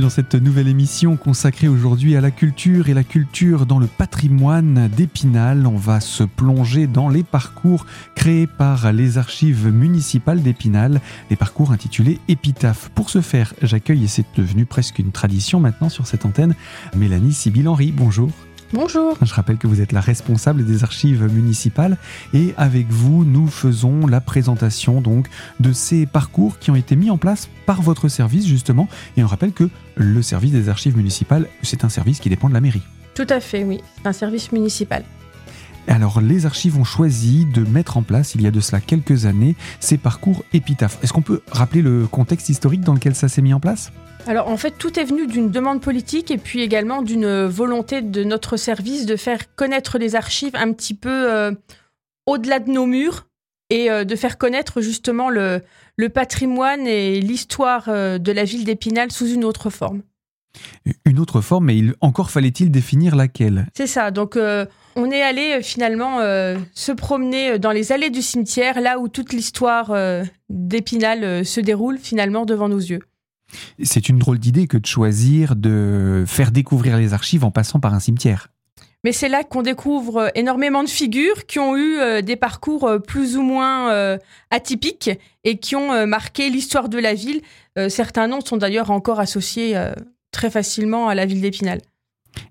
dans cette nouvelle émission consacrée aujourd'hui à la culture et la culture dans le patrimoine d'Épinal. On va se plonger dans les parcours créés par les archives municipales d'Épinal, les parcours intitulés Épitaphe. Pour ce faire, j'accueille, et c'est devenu presque une tradition maintenant sur cette antenne, Mélanie Sibyl-Henry. Bonjour. Bonjour. Je rappelle que vous êtes la responsable des archives municipales et avec vous, nous faisons la présentation donc de ces parcours qui ont été mis en place par votre service justement. Et on rappelle que le service des archives municipales, c'est un service qui dépend de la mairie. Tout à fait, oui, un service municipal. Alors, les archives ont choisi de mettre en place, il y a de cela quelques années, ces parcours épitaphes. Est-ce qu'on peut rappeler le contexte historique dans lequel ça s'est mis en place? Alors en fait, tout est venu d'une demande politique et puis également d'une volonté de notre service de faire connaître les archives un petit peu euh, au-delà de nos murs et euh, de faire connaître justement le, le patrimoine et l'histoire euh, de la ville d'Épinal sous une autre forme. Une autre forme, mais il, encore fallait-il définir laquelle? C'est ça, donc on est allé finalement se promener dans les allées du cimetière, là où toute l'histoire d'Épinal se déroule finalement devant nos yeux. C'est une drôle d'idée que de choisir de faire découvrir les archives en passant par un cimetière. Mais c'est là qu'on découvre énormément de figures qui ont eu euh, des parcours euh, plus ou moins euh, atypiques et qui ont marqué l'histoire de la ville. certains noms sont d'ailleurs encore associés très facilement à la ville d'Épinal.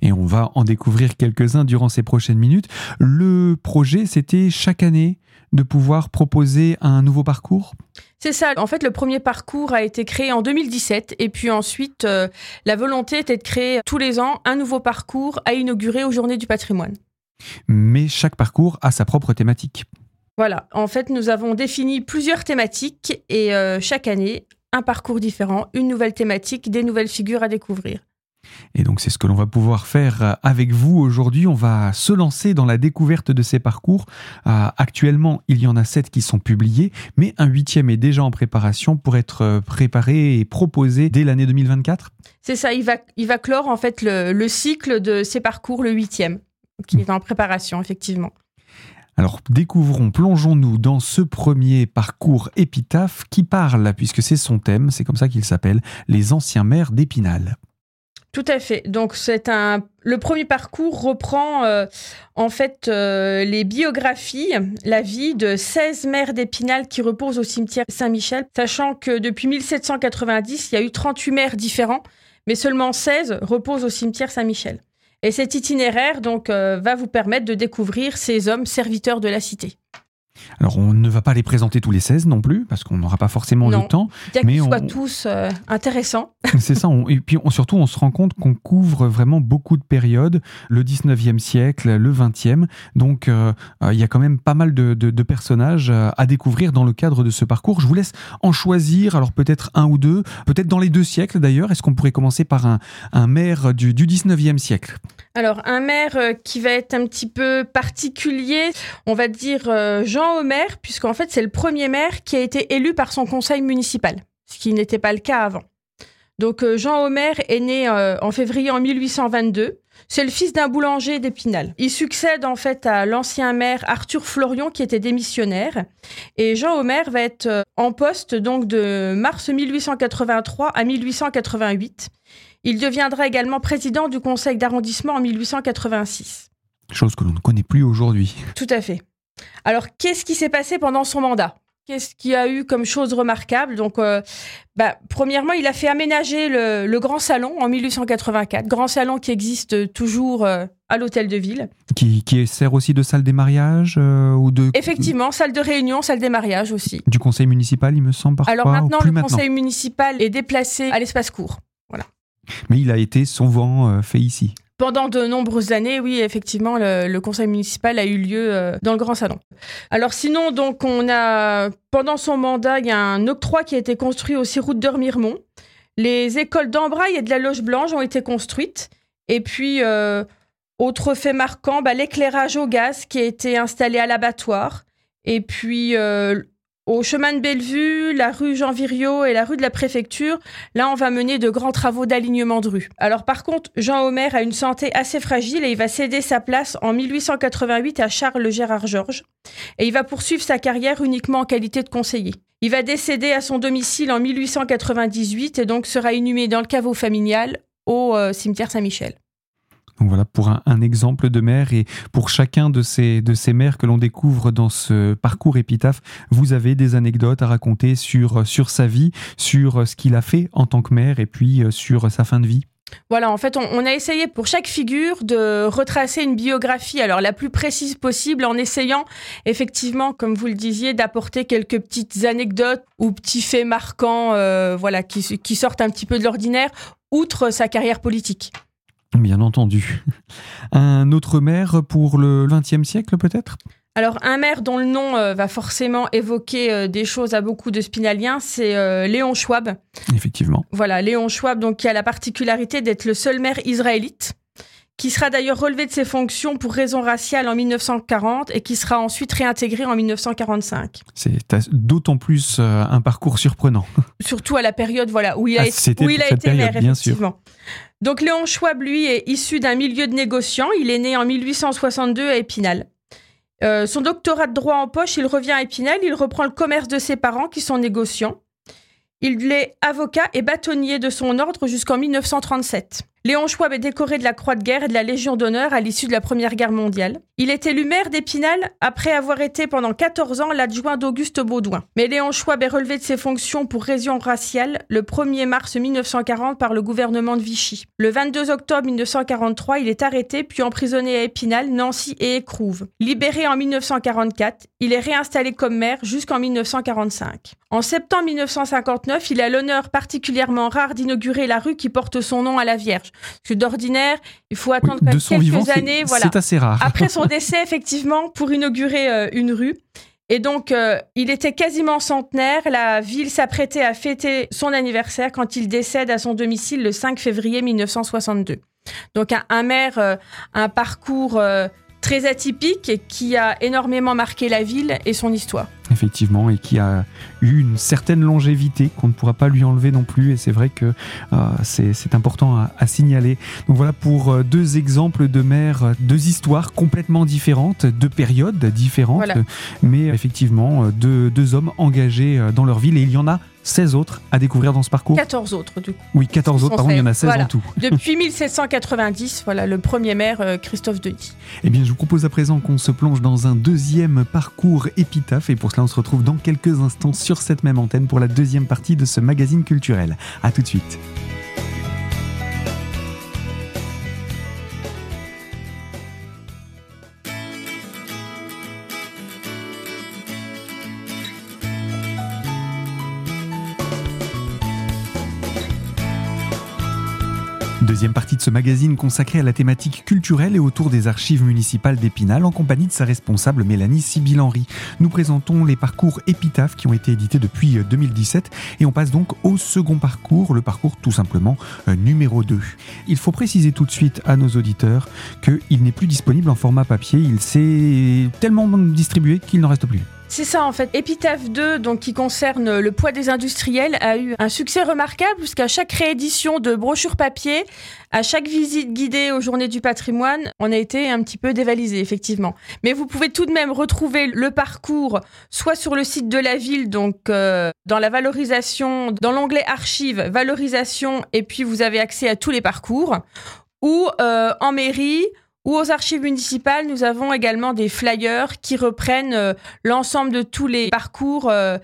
Et on va en découvrir quelques-uns durant ces prochaines minutes. Le projet, c'était chaque année de pouvoir proposer un nouveau parcours? C'est ça. En fait, le premier parcours a été créé en 2017 et puis ensuite, euh, la volonté était de créer tous les ans un nouveau parcours à inaugurer aux Journées du patrimoine. Mais chaque parcours a sa propre thématique. Voilà. En fait, nous avons défini plusieurs thématiques et euh, chaque année, un parcours différent, une nouvelle thématique, des nouvelles figures à découvrir. Et donc c'est ce que l'on va pouvoir faire euh, avec vous aujourd'hui. On va se lancer dans la découverte de ces parcours. Euh, actuellement, il y en a sept qui sont publiés, mais un huitième est déjà en préparation pour être euh, préparé et proposé dès l'année 2024. C'est ça, il va, il va clore en fait le, cycle de ces parcours, le huitième, qui est en préparation, effectivement. Alors découvrons, plongeons-nous dans ce premier parcours épitaphe qui parle, puisque c'est son thème, c'est comme ça qu'il s'appelle, les anciens maires d'Épinal. Tout à fait. Donc c'est un le premier parcours reprend euh, en fait euh, les biographies, la vie de 16 mères d'Épinal qui reposent au cimetière Saint-Michel, sachant que depuis 1790, il y a eu 38 mères différents, mais seulement 16 reposent au cimetière Saint-Michel. Et cet itinéraire donc euh, va vous permettre de découvrir ces hommes serviteurs de la cité. Alors, on ne va pas les présenter tous les 16 non plus, parce qu'on n'aura pas forcément le temps. Bien qu'ils soient tous euh, intéressants. C'est ça. et puis, surtout, on se rend compte qu'on couvre vraiment beaucoup de périodes, le 19e siècle, le 20e. Donc, euh, euh, il y a quand même pas mal de, personnages à découvrir dans le cadre de ce parcours. Je vous laisse en choisir, alors peut-être un ou deux, peut-être dans les deux siècles d'ailleurs. Est-ce qu'on pourrait commencer par un, maire du, du 19e siècle? Alors, un maire qui va être un petit peu particulier, on va dire Jean au maire, puisqu'en fait, c'est le premier maire qui a été élu par son conseil municipal, ce qui n'était pas le cas avant. Donc, euh, Jean Homer est né euh, en février en 1822. C'est le fils d'un boulanger d'Épinal. Il succède en fait à l'ancien maire Arthur Florion qui était démissionnaire. Et Jean Homer va être euh, en poste donc de mars 1883 à 1888. Il deviendra également président du conseil d'arrondissement en 1886. Chose que l'on ne connaît plus aujourd'hui. Tout à fait. Alors, qu'est-ce qui s'est passé pendant son mandat? Qu'est-ce qu'il y a eu comme chose remarquable? Donc, euh, bah, premièrement, il a fait aménager le, Grand Salon en 1884. Grand Salon qui existe toujours euh, à l'hôtel de ville. Qui, sert aussi de salle des mariages euh, ou de... Effectivement, salle de réunion, salle des mariages aussi. Du conseil municipal, il me semble parfois. Alors maintenant, le conseil municipal est déplacé à l'espace court. Mais il a été souvent fait ici. Pendant de nombreuses années, oui, effectivement, le, conseil municipal a eu lieu euh, dans le Grand Salon. Alors sinon, donc, on a, pendant son mandat, il y a un octroi qui a été construit aussi route de Remiremont. Les écoles d'Embraille et de la Loge Blanche ont été construites. Et puis, euh, autre fait marquant, bah, l'éclairage au gaz qui a été installé à l'abattoir. Et puis, euh, Au chemin de Bellevue, la rue Jean Viriot et la rue de la Préfecture, là, on va mener de grands travaux d'alignement de rue. Alors, par contre, Jean Homer a une santé assez fragile et il va céder sa place en 1888 à Charles Gérard Georges. Et il va poursuivre sa carrière uniquement en qualité de conseiller. Il va décéder à son domicile en 1898 et donc sera inhumé dans le caveau familial au euh, cimetière Saint-Michel. Donc voilà pour un, exemple de maire et pour chacun de ces, de ces maires que l'on découvre dans ce parcours épitaphe, vous avez des anecdotes à raconter sur, sur sa vie, sur ce qu'il a fait en tant que maire et puis euh, sur sa fin de vie. Voilà, en fait, on, a essayé pour chaque figure de retracer une biographie, alors la plus précise possible, en essayant effectivement, comme vous le disiez, d'apporter quelques petites anecdotes ou petits faits marquants, euh, voilà, qui, qui sortent un petit peu de l'ordinaire, outre sa carrière politique. Bien entendu. Un autre maire pour le XXe siècle peut-être? Alors, un maire dont le nom euh, va forcément évoquer euh, des choses à beaucoup de spinaliens, c'est euh, Léon Schwab. Effectivement. Voilà, Léon Schwab, donc, qui a la particularité d'être le seul maire israélite, qui sera d'ailleurs relevé de ses fonctions pour raisons raciales en 1940 et qui sera ensuite réintégré en 1945. C'est d'autant plus un parcours surprenant. Surtout à la période voilà, où il a, ah, où il a été maire, effectivement. Donc Léon Schwab, lui, est issu d'un milieu de négociants. Il est né en 1862 à Épinal. Euh, son doctorat de droit en poche, il revient à Épinal, il reprend le commerce de ses parents qui sont négociants. Il est avocat et bâtonnier de son ordre jusqu'en 1937. Léon Schwab est décoré de la Croix de guerre et de la Légion d'honneur à l'issue de la Première Guerre mondiale. Il est élu maire d'Épinal après avoir été pendant 14 ans l'adjoint d'Auguste Baudouin. Mais Léon Schwab est relevé de ses fonctions pour raison raciale le 1er mars 1940 par le gouvernement de Vichy. Le 22 octobre 1943, il est arrêté puis emprisonné à Épinal, Nancy et Écrouves. Libéré en 1944, il est réinstallé comme maire jusqu'en 1945. En septembre 1959, il a l'honneur particulièrement rare d'inaugurer la rue qui porte son nom à la Vierge. Parce que d'ordinaire, il faut attendre quelques années. Voilà. C'est assez rare. Après son décès, effectivement, pour inaugurer euh, une rue. Et donc, euh, il était quasiment centenaire. La ville s'apprêtait à fêter son anniversaire quand il décède à son domicile le 5 février 1962. Donc, un, maire, euh, un parcours très atypique qui a énormément marqué la ville et son histoire. Effectivement, et qui a eu une certaine longévité qu'on ne pourra pas lui enlever non plus. Et c'est vrai que euh, c'est important à, signaler. Donc voilà pour euh, deux exemples de maires, euh, deux histoires complètement différentes, deux périodes différentes, mais effectivement deux, deux hommes engagés dans leur ville. Et il y en a 16 autres à découvrir dans ce parcours 14 autres, du coup. Oui, 14 autres, pardon, il y en a 16 en tout. Depuis 1790, voilà, le premier maire, euh, Christophe Denis. Eh bien, je vous propose à présent qu'on se plonge dans un deuxième parcours épitaphe, et pour cela, on se retrouve dans quelques instants sur cette même antenne pour la deuxième partie de ce magazine culturel. A tout de suite. Deuxième partie de ce magazine consacré à la thématique culturelle et autour des archives municipales d'Épinal en compagnie de sa responsable Mélanie Sibyl-Henry. Nous présentons les parcours épitaphes qui ont été édités depuis 2017 et on passe donc au second parcours, le parcours tout simplement euh, numéro 2. Il faut préciser tout de suite à nos auditeurs qu'il n'est plus disponible en format papier, il s'est tellement distribué qu'il n'en reste plus. C'est ça en fait. Épitaphe 2, donc qui concerne le poids des industriels, a eu un succès remarquable puisqu'à chaque réédition de brochures papier, à chaque visite guidée aux Journées du patrimoine, on a été un petit peu dévalisé effectivement. Mais vous pouvez tout de même retrouver le parcours soit sur le site de la ville, donc euh, dans la valorisation, dans l'onglet archives, valorisation, et puis vous avez accès à tous les parcours, ou euh, en mairie ou aux archives municipales, nous avons également des flyers qui reprennent euh, l'ensemble de tous les parcours euh,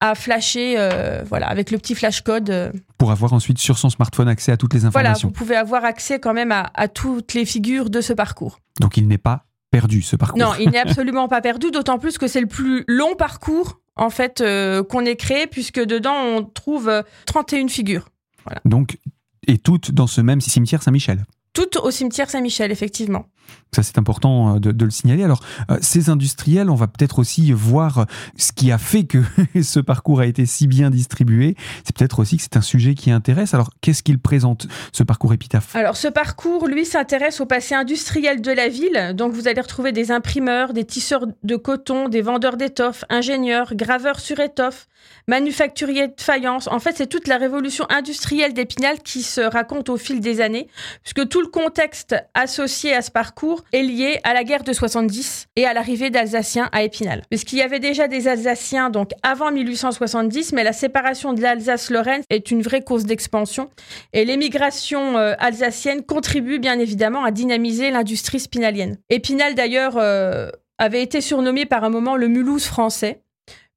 à flasher, euh, voilà, avec le petit flash code. Pour avoir ensuite sur son smartphone accès à toutes les informations. Voilà, vous pouvez avoir accès quand même à, à toutes les figures de ce parcours. Donc il n'est pas perdu ce parcours. Non, il n'est absolument pas perdu, d'autant plus que c'est le plus long parcours en fait qu'on ait créé, puisque dedans on trouve 31 figures. Voilà. Donc et toutes dans ce même cimetière Saint-Michel. Toutes au cimetière Saint-Michel, effectivement. Ça, c'est important euh, de, le signaler. Alors, euh, ces industriels, on va peut-être aussi voir euh, ce qui a fait que ce parcours a été si bien distribué. C'est peut-être aussi que c'est un sujet qui intéresse. Alors, qu'est-ce qu'il présente, ce parcours épitaphe? Alors, ce parcours, lui, s'intéresse au passé industriel de la ville. Donc, vous allez retrouver des imprimeurs, des tisseurs de coton, des vendeurs d'étoffes, ingénieurs, graveurs sur étoffe, manufacturiers de faïence. En fait, c'est toute la révolution industrielle d'Épinal qui se raconte au fil des années, puisque tout le contexte associé à ce parcours est lié à la guerre de 70 et à l'arrivée d'Alsaciens à Épinal. Puisqu'il y avait déjà des Alsaciens donc avant 1870, mais la séparation de l'Alsace-Lorraine est une vraie cause d'expansion et l'émigration euh, alsacienne contribue bien évidemment à dynamiser l'industrie spinalienne. Épinal d'ailleurs euh, avait été surnommé par un moment le Mulhouse français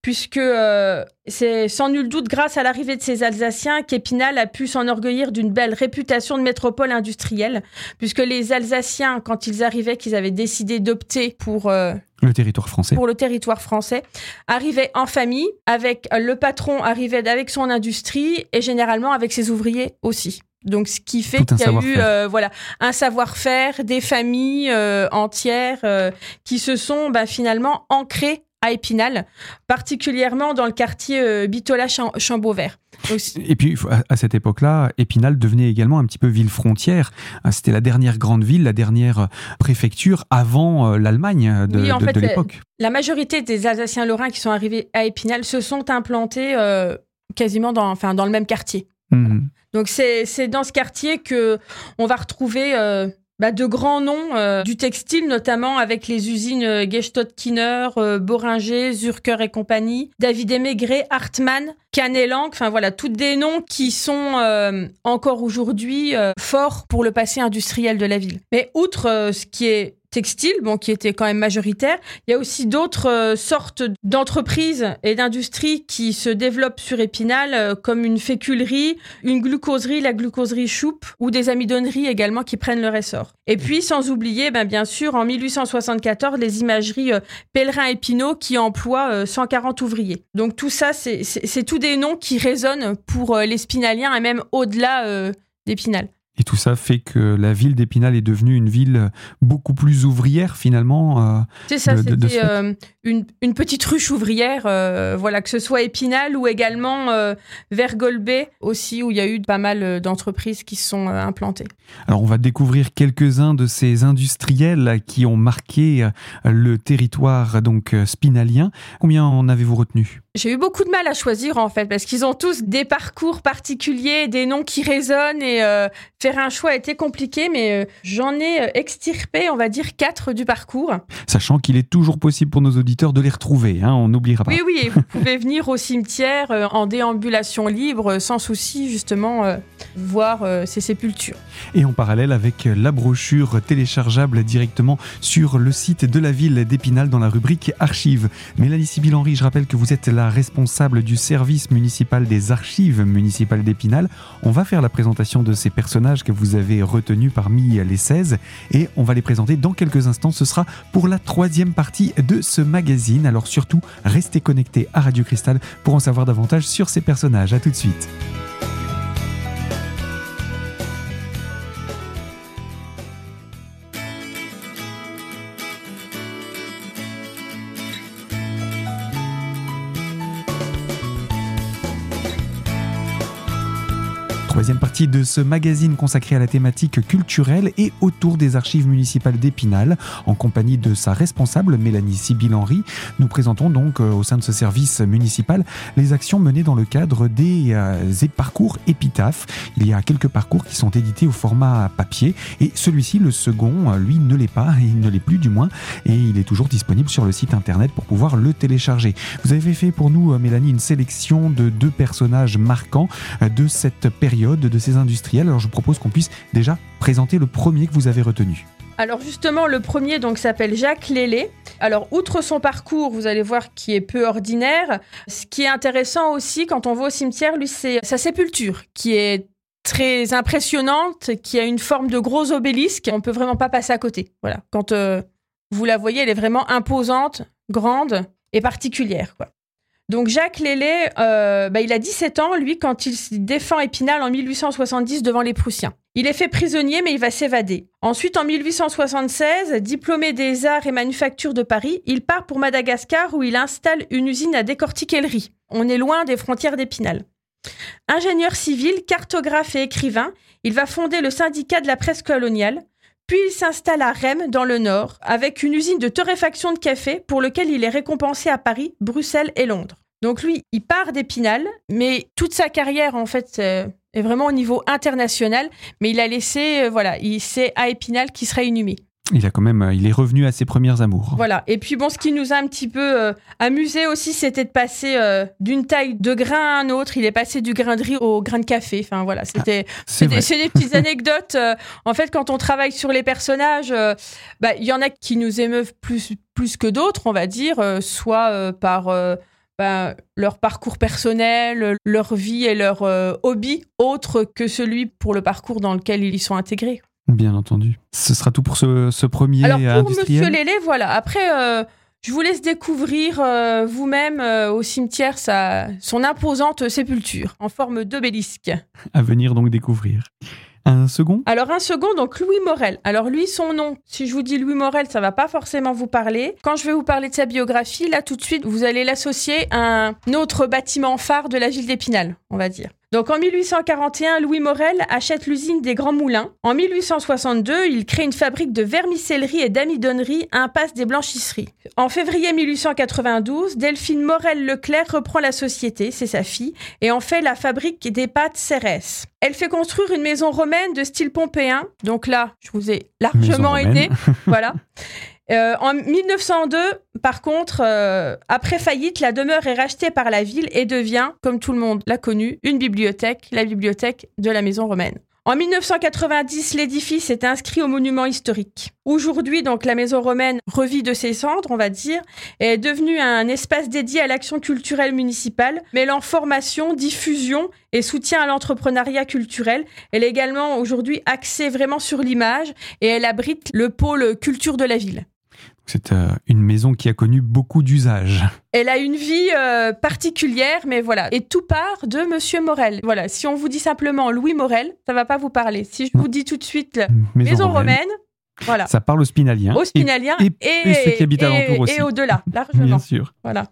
puisque euh, c'est sans nul doute grâce à l'arrivée de ces Alsaciens qu'Épinal a pu s'enorgueillir d'une belle réputation de métropole industrielle, puisque les Alsaciens, quand ils arrivaient, qu'ils avaient décidé d'opter pour euh, le territoire français, pour le territoire français, arrivaient en famille, avec le patron arrivait avec son industrie et généralement avec ses ouvriers aussi. Donc, ce qui fait qu'il y a eu euh, voilà un savoir-faire, des familles entières qui se sont bah, finalement ancrées à Épinal, particulièrement dans le quartier euh, Bitola-Chambauvert. Et puis, à cette époque-là, Épinal devenait également un petit peu ville frontière. Ah, c'était la dernière grande ville, la dernière euh, préfecture avant euh, l'Allemagne de, l'époque. La majorité des Alsaciens lorrains qui sont arrivés à Épinal se sont implantés quasiment dans, enfin, dans le même quartier. Mmh. Donc, c'est dans ce quartier que on va retrouver bah, de grands noms euh, du textile, notamment avec les usines euh, Gestott-Kiner, euh, Boringer, Zurker et compagnie, David Maigret, Hartmann, Canelang, enfin voilà, toutes des noms qui sont encore aujourd'hui forts pour le passé industriel de la ville. Mais outre ce qui est textile, bon, qui était quand même majoritaire. Il y a aussi d'autres euh, sortes d'entreprises et d'industries qui se développent sur Épinal, euh, comme une féculerie, une glucoserie, la glucoserie Choupe, ou des amidonneries également qui prennent leur essor. Et puis, sans oublier, ben, bien sûr, en 1874, les imageries euh, Pèlerin et Pinot qui emploient 140 ouvriers. Donc tout ça, c'est tous des noms qui résonnent pour les Spinaliens et même au-delà d'Épinal. Et tout ça fait que la ville d'Épinal est devenue une ville beaucoup plus ouvrière finalement. Euh, c'est ça, c'était euh, une, une, petite ruche ouvrière, euh, voilà, que ce soit Épinal ou également vers Golbet aussi, où il y a eu pas mal d'entreprises qui se sont implantées. Alors on va découvrir quelques-uns de ces industriels qui ont marqué le territoire donc spinalien. Combien en avez-vous retenu? J'ai eu beaucoup de mal à choisir en fait parce qu'ils ont tous des parcours particuliers, des noms qui résonnent et euh, faire un choix a été compliqué, mais euh, j'en ai euh, extirpé, on va dire, quatre du parcours. Sachant qu'il est toujours possible pour nos auditeurs de les retrouver, hein, on n'oubliera pas. Oui, oui, et vous pouvez venir au cimetière en déambulation libre sans souci justement voir ces sépultures. Et en parallèle avec la brochure téléchargeable directement sur le site de la ville d'Épinal dans la rubrique Archives. Mélanie Sibyl Henry, je rappelle que vous êtes là responsable du service municipal des archives municipales d'Épinal. On va faire la présentation de ces personnages que vous avez retenus parmi les 16 et on va les présenter dans quelques instants. Ce sera pour la troisième partie de ce magazine. Alors surtout, restez connectés à Radio Cristal pour en savoir davantage sur ces personnages. A tout de suite. Troisième partie de ce magazine consacré à la thématique culturelle et autour des archives municipales d'Épinal. En compagnie de sa responsable, Mélanie Sibyl-Henry, nous présentons donc euh, au sein de ce service municipal les actions menées dans le cadre des, euh, parcours épitaphes. Il y a quelques parcours qui sont édités au format papier et celui-ci, le second, euh, lui, ne l'est pas, il ne l'est plus du moins, et il est toujours disponible sur le site internet pour pouvoir le télécharger. Vous avez fait pour nous, Mélanie, une sélection de deux personnages marquants de cette période de ces industriels. Alors je propose qu'on puisse déjà présenter le premier que vous avez retenu. Alors justement, le premier donc s'appelle Jacques Lélé. Alors outre son parcours, vous allez voir qui est peu ordinaire. Ce qui est intéressant aussi quand on va au cimetière, lui, c'est sa sépulture qui est très impressionnante, qui a une forme de gros obélisque. On peut vraiment pas passer à côté. Voilà. Quand euh, vous la voyez, elle est vraiment imposante, grande et particulière. Donc Jacques Lélé, euh, bah, il a 17 ans, lui, quand il défend Épinal en 1870 devant les Prussiens. Il est fait prisonnier, mais il va s'évader. Ensuite, en 1876, diplômé des arts et manufactures de Paris, il part pour Madagascar où il installe une usine à décortiquer le riz. On est loin des frontières d'Épinal. Ingénieur civil, cartographe et écrivain, il va fonder le syndicat de la presse coloniale, puis il s'installe à Rennes, dans le Nord, avec une usine de torréfaction de café pour lequel il est récompensé à Paris, Bruxelles et Londres. Donc lui, il part d'Épinal, mais toute sa carrière, en fait, euh, est vraiment au niveau international. Mais il a laissé, euh, voilà, c'est à Épinal qu'il sera inhumé. Il a quand même, euh, il est revenu à ses premières amours. Voilà. Et puis bon, ce qui nous a un petit peu euh, amusé aussi, c'était de passer euh, d'une taille de grain à un autre. Il est passé du grain de riz au grain de café. Enfin voilà, Ah, c'était c'est des, des, petites anecdotes. en fait, quand on travaille sur les personnages, bah, il y en a qui nous émeuvent plus plus que d'autres, on va dire, soit par bah, leur parcours personnel, leur vie et leur hobby, autre que celui pour le parcours dans lequel ils y sont intégrés. Bien entendu. Ce sera tout pour ce, ce premier Alors pour. Monsieur Lélé, voilà. Après, euh, je vous laisse découvrir euh, vous-même euh, au cimetière sa, son imposante sépulture en forme d'obélisque. À venir donc découvrir. Un second? Alors un second, donc Louis Morel. Alors lui, son nom, si je vous dis Louis Morel, ça va pas forcément vous parler. Quand je vais vous parler de sa biographie, là tout de suite, vous allez l'associer à un autre bâtiment phare de la ville d'Épinal, on va dire. Donc en 1841, Louis Morel achète l'usine des Grands Moulins. En 1862, il crée une fabrique de vermicellerie et d'amidonnerie, impasse des blanchisseries. En février 1892, Delphine Morel Leclerc reprend la société, c'est sa fille, et en fait la fabrique des pâtes Cérès. Elle fait construire une maison romaine de style pompéen. Donc là, je vous ai largement aidé. voilà. Euh, en 1902, par contre, euh, après faillite, la demeure est rachetée par la ville et devient, comme tout le monde l'a connu, une bibliothèque, la bibliothèque de la maison romaine. En 1990, l'édifice est inscrit au monument historique. Aujourd'hui, donc, la maison romaine revit de ses cendres, on va dire, et est devenue un espace dédié à l'action culturelle municipale, mêlant formation, diffusion et soutien à l'entrepreneuriat culturel. Elle est également aujourd'hui axée vraiment sur l'image et elle abrite le pôle culture de la ville. C'est euh, une maison qui a connu beaucoup d'usages. Elle a une vie euh, particulière, mais voilà. Et tout part de Monsieur Morel. Voilà. Si on vous dit simplement Louis Morel, ça va pas vous parler. Si je vous dis tout de suite maison, maison romaine, romaine, voilà. Ça parle au spinalien. Au spinalien et, et, et, ceux qui habitent alentour aussi. Et au-delà, largement. Bien sûr. Voilà.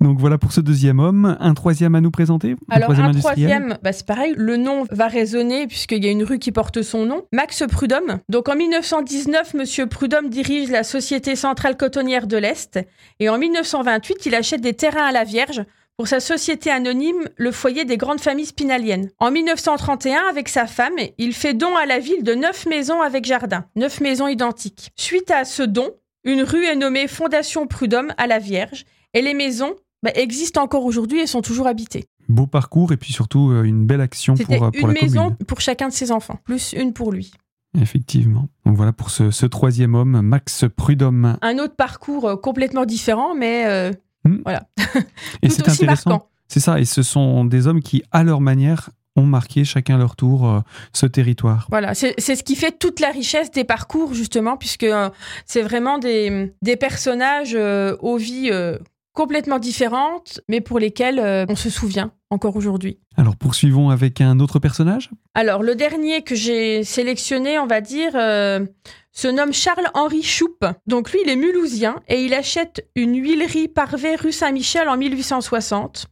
Donc voilà pour ce deuxième homme. Un troisième à nous présenter? Un Alors troisième un troisième, bah c'est pareil, le nom va résonner puisqu'il y a une rue qui porte son nom. Max Prudhomme. Donc en 1919, Monsieur Prudhomme dirige la Société Centrale Cotonnière de l'Est. Et en 1928, il achète des terrains à la Vierge pour sa société anonyme, le foyer des grandes familles spinaliennes. En 1931, avec sa femme, il fait don à la ville de neuf maisons avec jardin, neuf maisons identiques. Suite à ce don, une rue est nommée Fondation Prudhomme à la Vierge et les maisons bah, existent encore aujourd'hui et sont toujours habitées. Beau parcours et puis surtout euh, une belle action pour, pour une la maison commune. pour chacun de ses enfants, plus une pour lui. Effectivement. Donc voilà pour ce, ce troisième homme, Max Prudhomme. Un autre parcours euh, complètement différent, mais euh, Hmm. voilà. Et c'est aussi intéressant. marquant. C'est ça. Et ce sont des hommes qui, à leur manière, ont marqué chacun leur tour euh, ce territoire. Voilà, c'est c'est ce qui fait toute la richesse des parcours, justement, puisque euh, c'est vraiment des, des personnages euh, aux vies euh, complètement différentes, mais pour lesquels euh, on se souvient encore aujourd'hui. Alors poursuivons avec un autre personnage? Alors, le dernier que j'ai sélectionné, on va dire, euh, se nomme Charles-Henri Choupe. Donc, lui, il est mulhousien et il achète une huilerie parvée rue Saint-Michel en 1860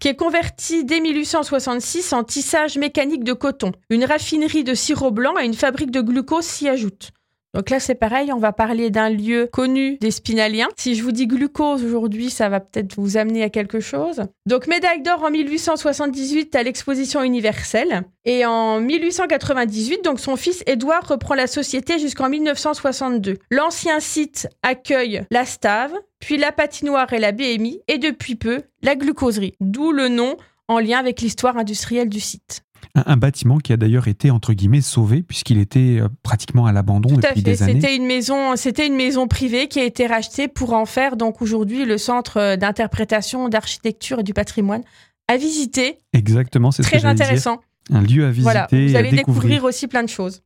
qui est convertie dès 1866 en tissage mécanique de coton. Une raffinerie de sirop blanc et une fabrique de glucose s'y ajoutent. Donc là, c'est pareil, on va parler d'un lieu connu des spinaliens. Si je vous dis glucose aujourd'hui, ça va peut-être vous amener à quelque chose. Donc médaille d'or en 1878 à l'exposition universelle. Et en 1898, donc son fils Édouard reprend la société jusqu'en 1962. L'ancien site accueille la stave, puis la patinoire et la BMI, et depuis peu, la glucoserie. D'où le nom en lien avec l'histoire industrielle du site. Un, bâtiment qui a d'ailleurs été entre guillemets sauvé puisqu'il était euh, pratiquement à l'abandon à depuis fait. des années. C'était une maison, c'était une maison privée qui a été rachetée pour en faire donc aujourd'hui le centre euh, d'interprétation, d'architecture et du patrimoine à visiter. Exactement, c'est ce que Très dire. intéressant. Un lieu à visiter Voilà, vous et à allez découvrir. découvrir aussi plein de choses.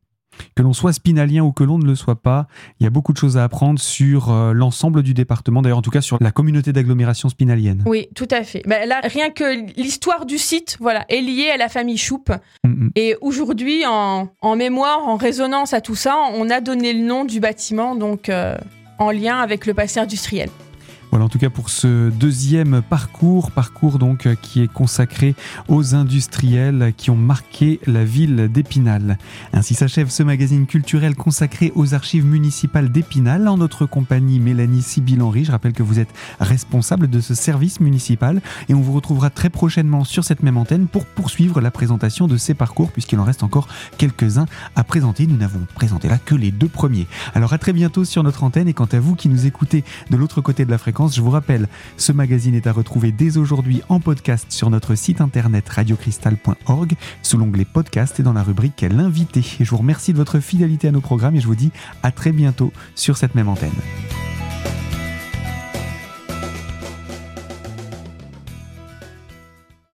Que l'on soit spinalien ou que l'on ne le soit pas, il y a beaucoup de choses à apprendre sur euh, l'ensemble du département, d'ailleurs en tout cas sur la communauté d'agglomération spinalienne. Oui, tout à fait. Ben là, rien que l'histoire du site voilà, est liée à la famille Choupe. Mm, mm. Et aujourd'hui, en, mémoire, en résonance à tout ça, on a donné le nom du bâtiment donc euh, en lien avec le passé industriel. Voilà en tout cas pour ce deuxième parcours, parcours donc euh, qui est consacré aux industriels qui ont marqué la ville d'Épinal. Ainsi s'achève ce magazine culturel consacré aux archives municipales d'Épinal. En notre compagnie, Mélanie Sibyl-Henry, je rappelle que vous êtes responsable de ce service municipal et on vous retrouvera très prochainement sur cette même antenne pour poursuivre la présentation de ces parcours puisqu'il en reste encore quelques-uns à présenter. Nous n'avons présenté là que les deux premiers. Alors à très bientôt sur notre antenne et quant à vous qui nous écoutez de l'autre côté de la fréquence, je vous rappelle, ce magazine est à retrouver dès aujourd'hui en podcast sur notre site internet radiocristal.org sous l'onglet podcast et dans la rubrique L'invité. Je vous remercie de votre fidélité à nos programmes et je vous dis à très bientôt sur cette même antenne.